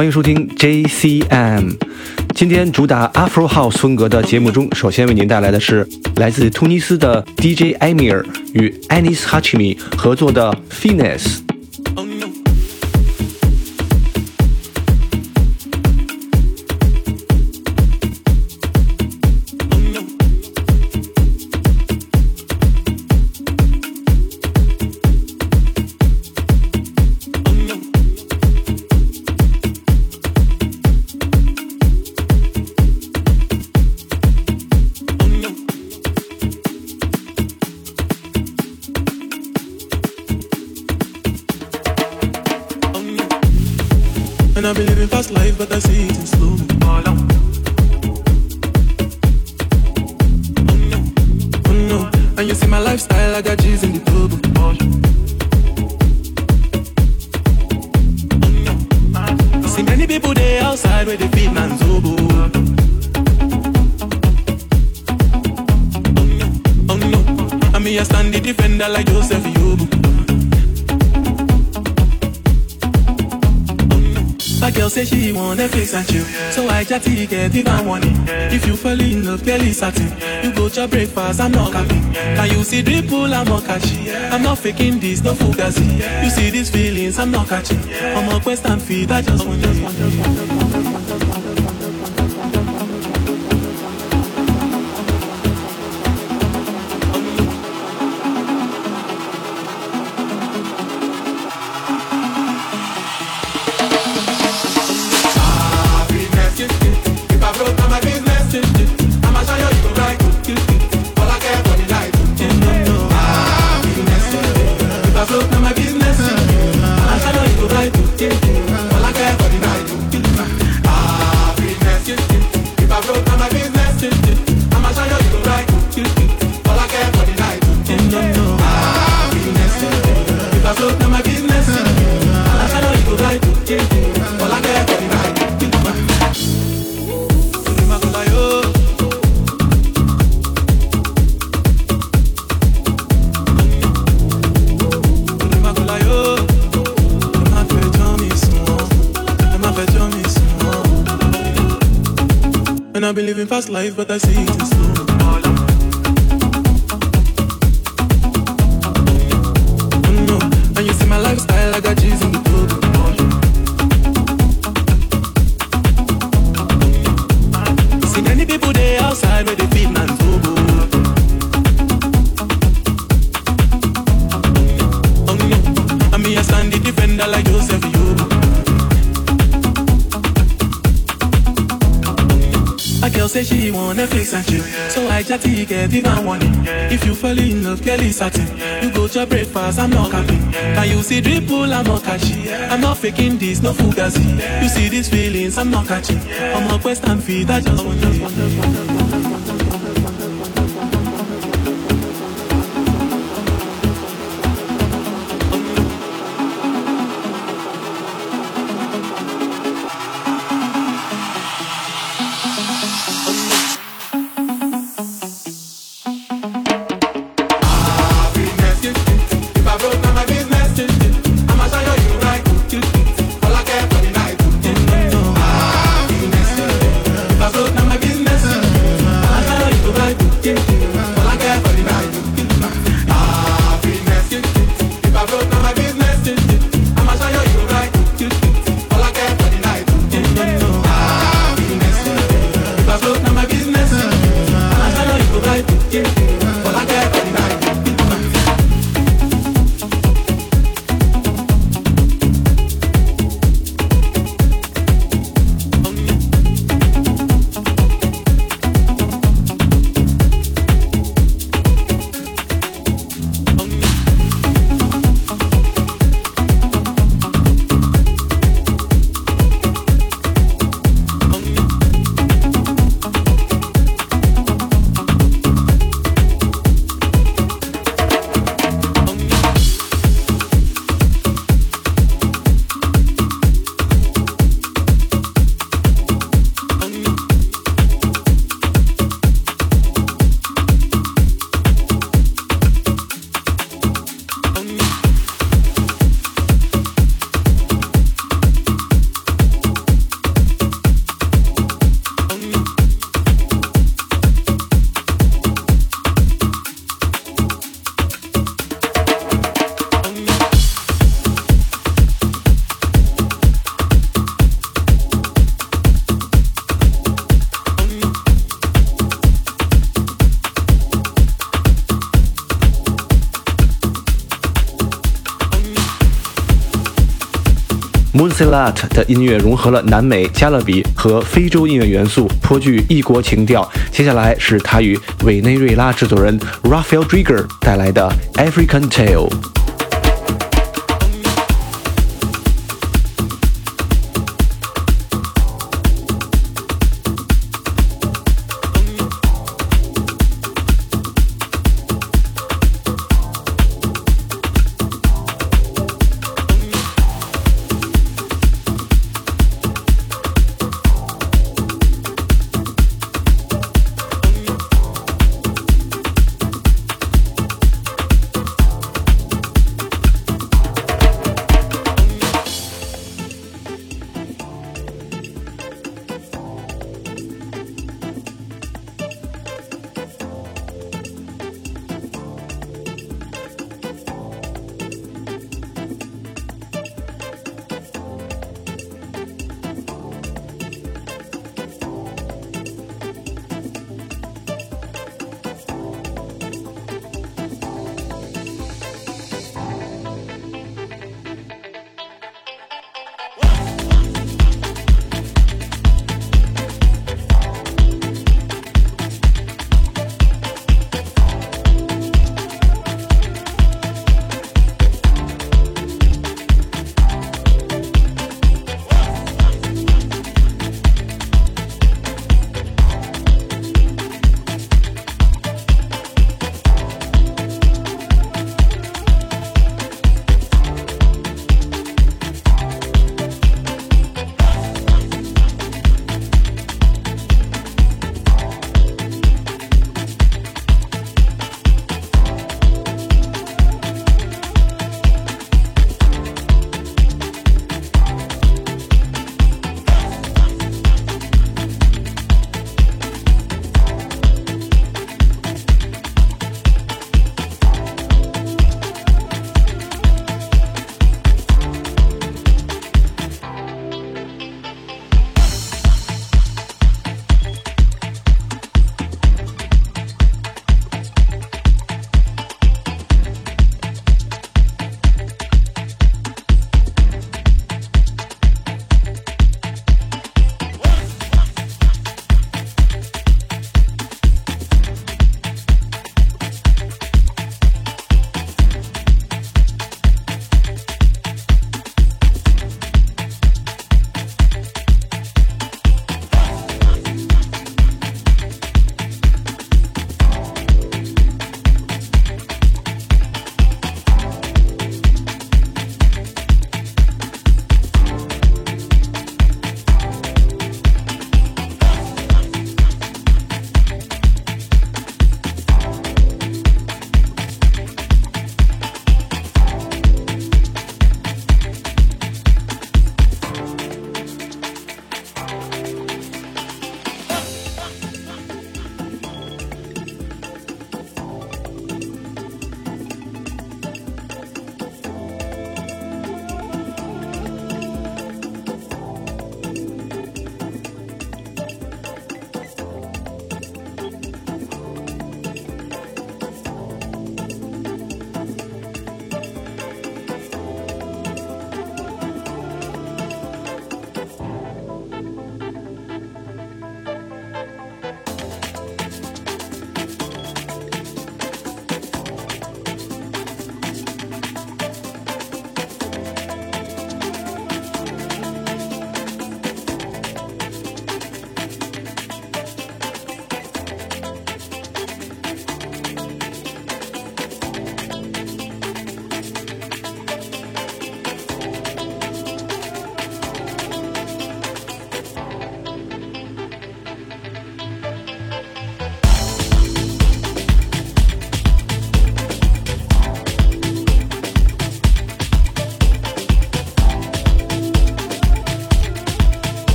欢迎收听 JCM。今天主打 Afro House 风格的节目中，首先为您带来的是来自突尼斯的 DJ Amir 与 Anis Hachimi 合作的 Finesse。Smile like a cheese in the tub. See many people there outside where they feed man zobo. Oh no, I mean I stand the defender like Joseph. Chatty get even money. If you fall in love, girl, it's satin. You go to breakfast, I'm not happy. Can you see dripple, I'm not catchy. I'm not faking this, no fugazi. You see these feelings, I'm not catching. I'm a quest and feed, I just want, just just just. Fast life, but I see she want Netflix and chill. So I just chatty get even warning. If you fall in love, girl, it's satin. You go to breakfast, I'm not capping. Can you see dripple, I'm not catchy. I'm not faking this, no fugazi. You see these feelings, I'm not catching. I'm a quest and feed, I just want, just just 的音乐融合了南美、加勒比和非洲音乐元素，颇具异国情调。接下来是他与委内瑞拉制作人 Rafael Drigger 带来的 African Tale。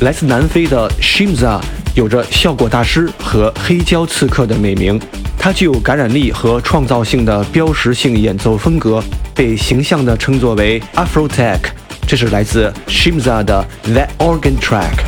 来自南非的 Shimza 有着效果大师和黑胶刺客的美名，他具有感染力和创造性的标识性演奏风格，被形象地称作为 Afro Tech。这是来自 Shimza 的 That Organ Track。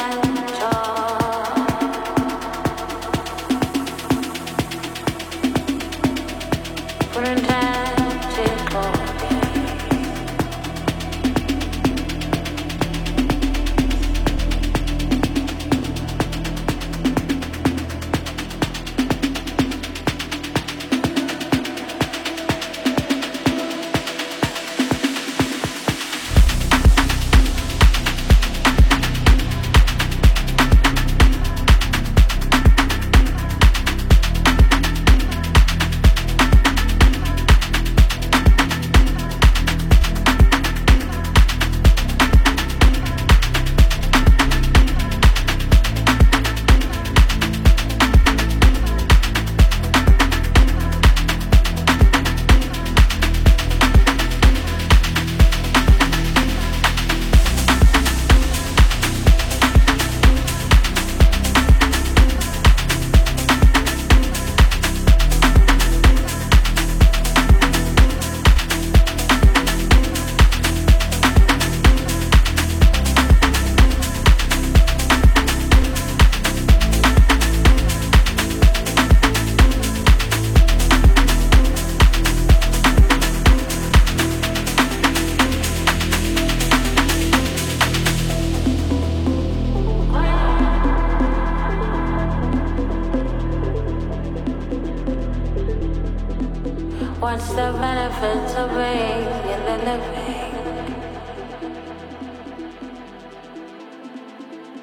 What's the benefit to being in the living?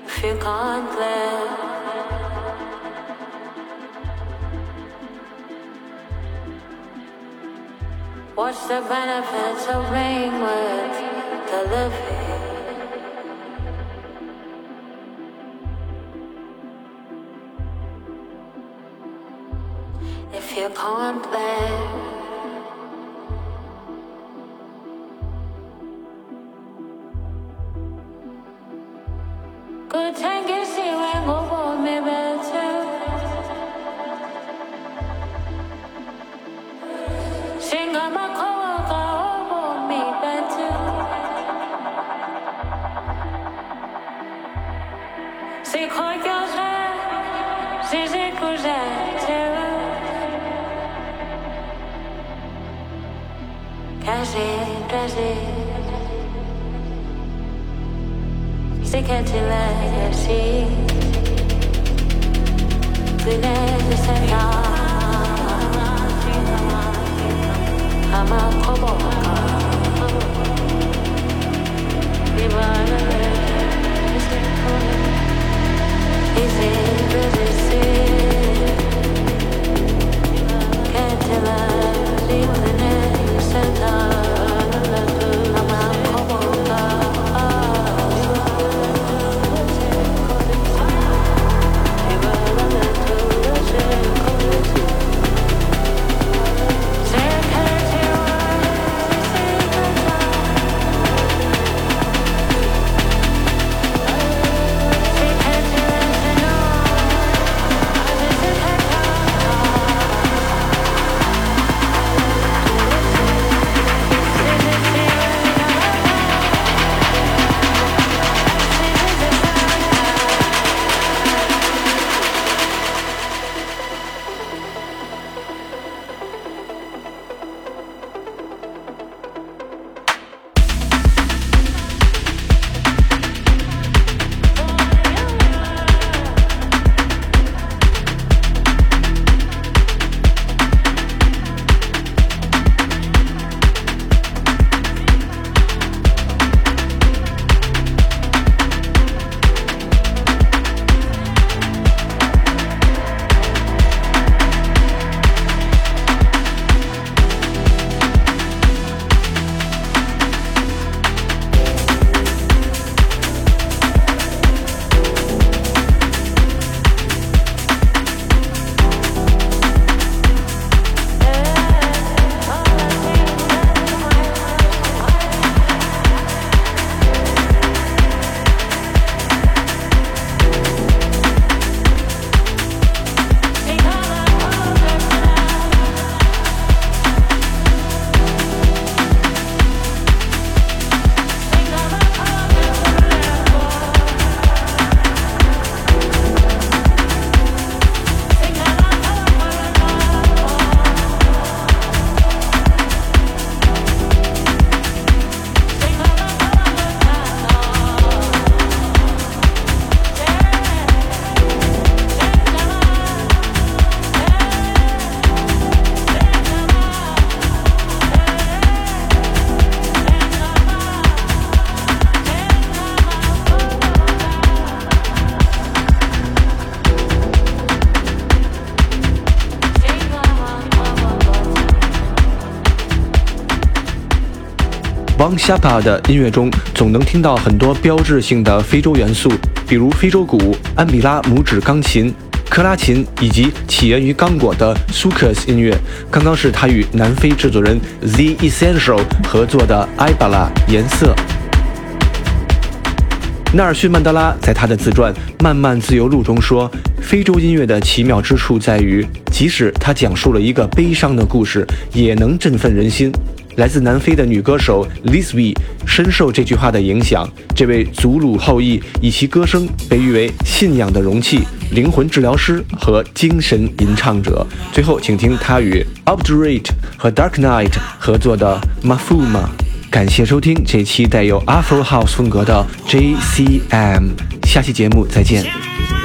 If you can't live, what's the benefit to being with the living? If you can't live. Si chociażże, si żykurze, Każdy razy Zakręciła się Płynęły sena Ama koboka Niemalne Jestem kolega can't tell us. Shapa 的音乐中，总能听到很多标志性的非洲元素，比如非洲鼓、安比拉拇指钢琴、克拉琴，以及起源于刚果的 Sukos 音乐。刚刚是他与南非制作人 The Essential 合作的《Ibala 颜色》。纳尔逊·曼德拉在他的自传《漫漫自由路》中说：“非洲音乐的奇妙之处在于，即使他讲述了一个悲伤的故事，也能振奋人心。”来自南非的女歌手 Lisby 深受这句话的影响。这位祖鲁后裔以其歌声被誉为“信仰的容器”、“灵魂治疗师”和“精神吟唱者”。最后，请听他与 Obdurate 和 Dark Knight 合作的 Mafuma。感谢收听这期带有 Afro House 风格的 JCM，下期节目再见。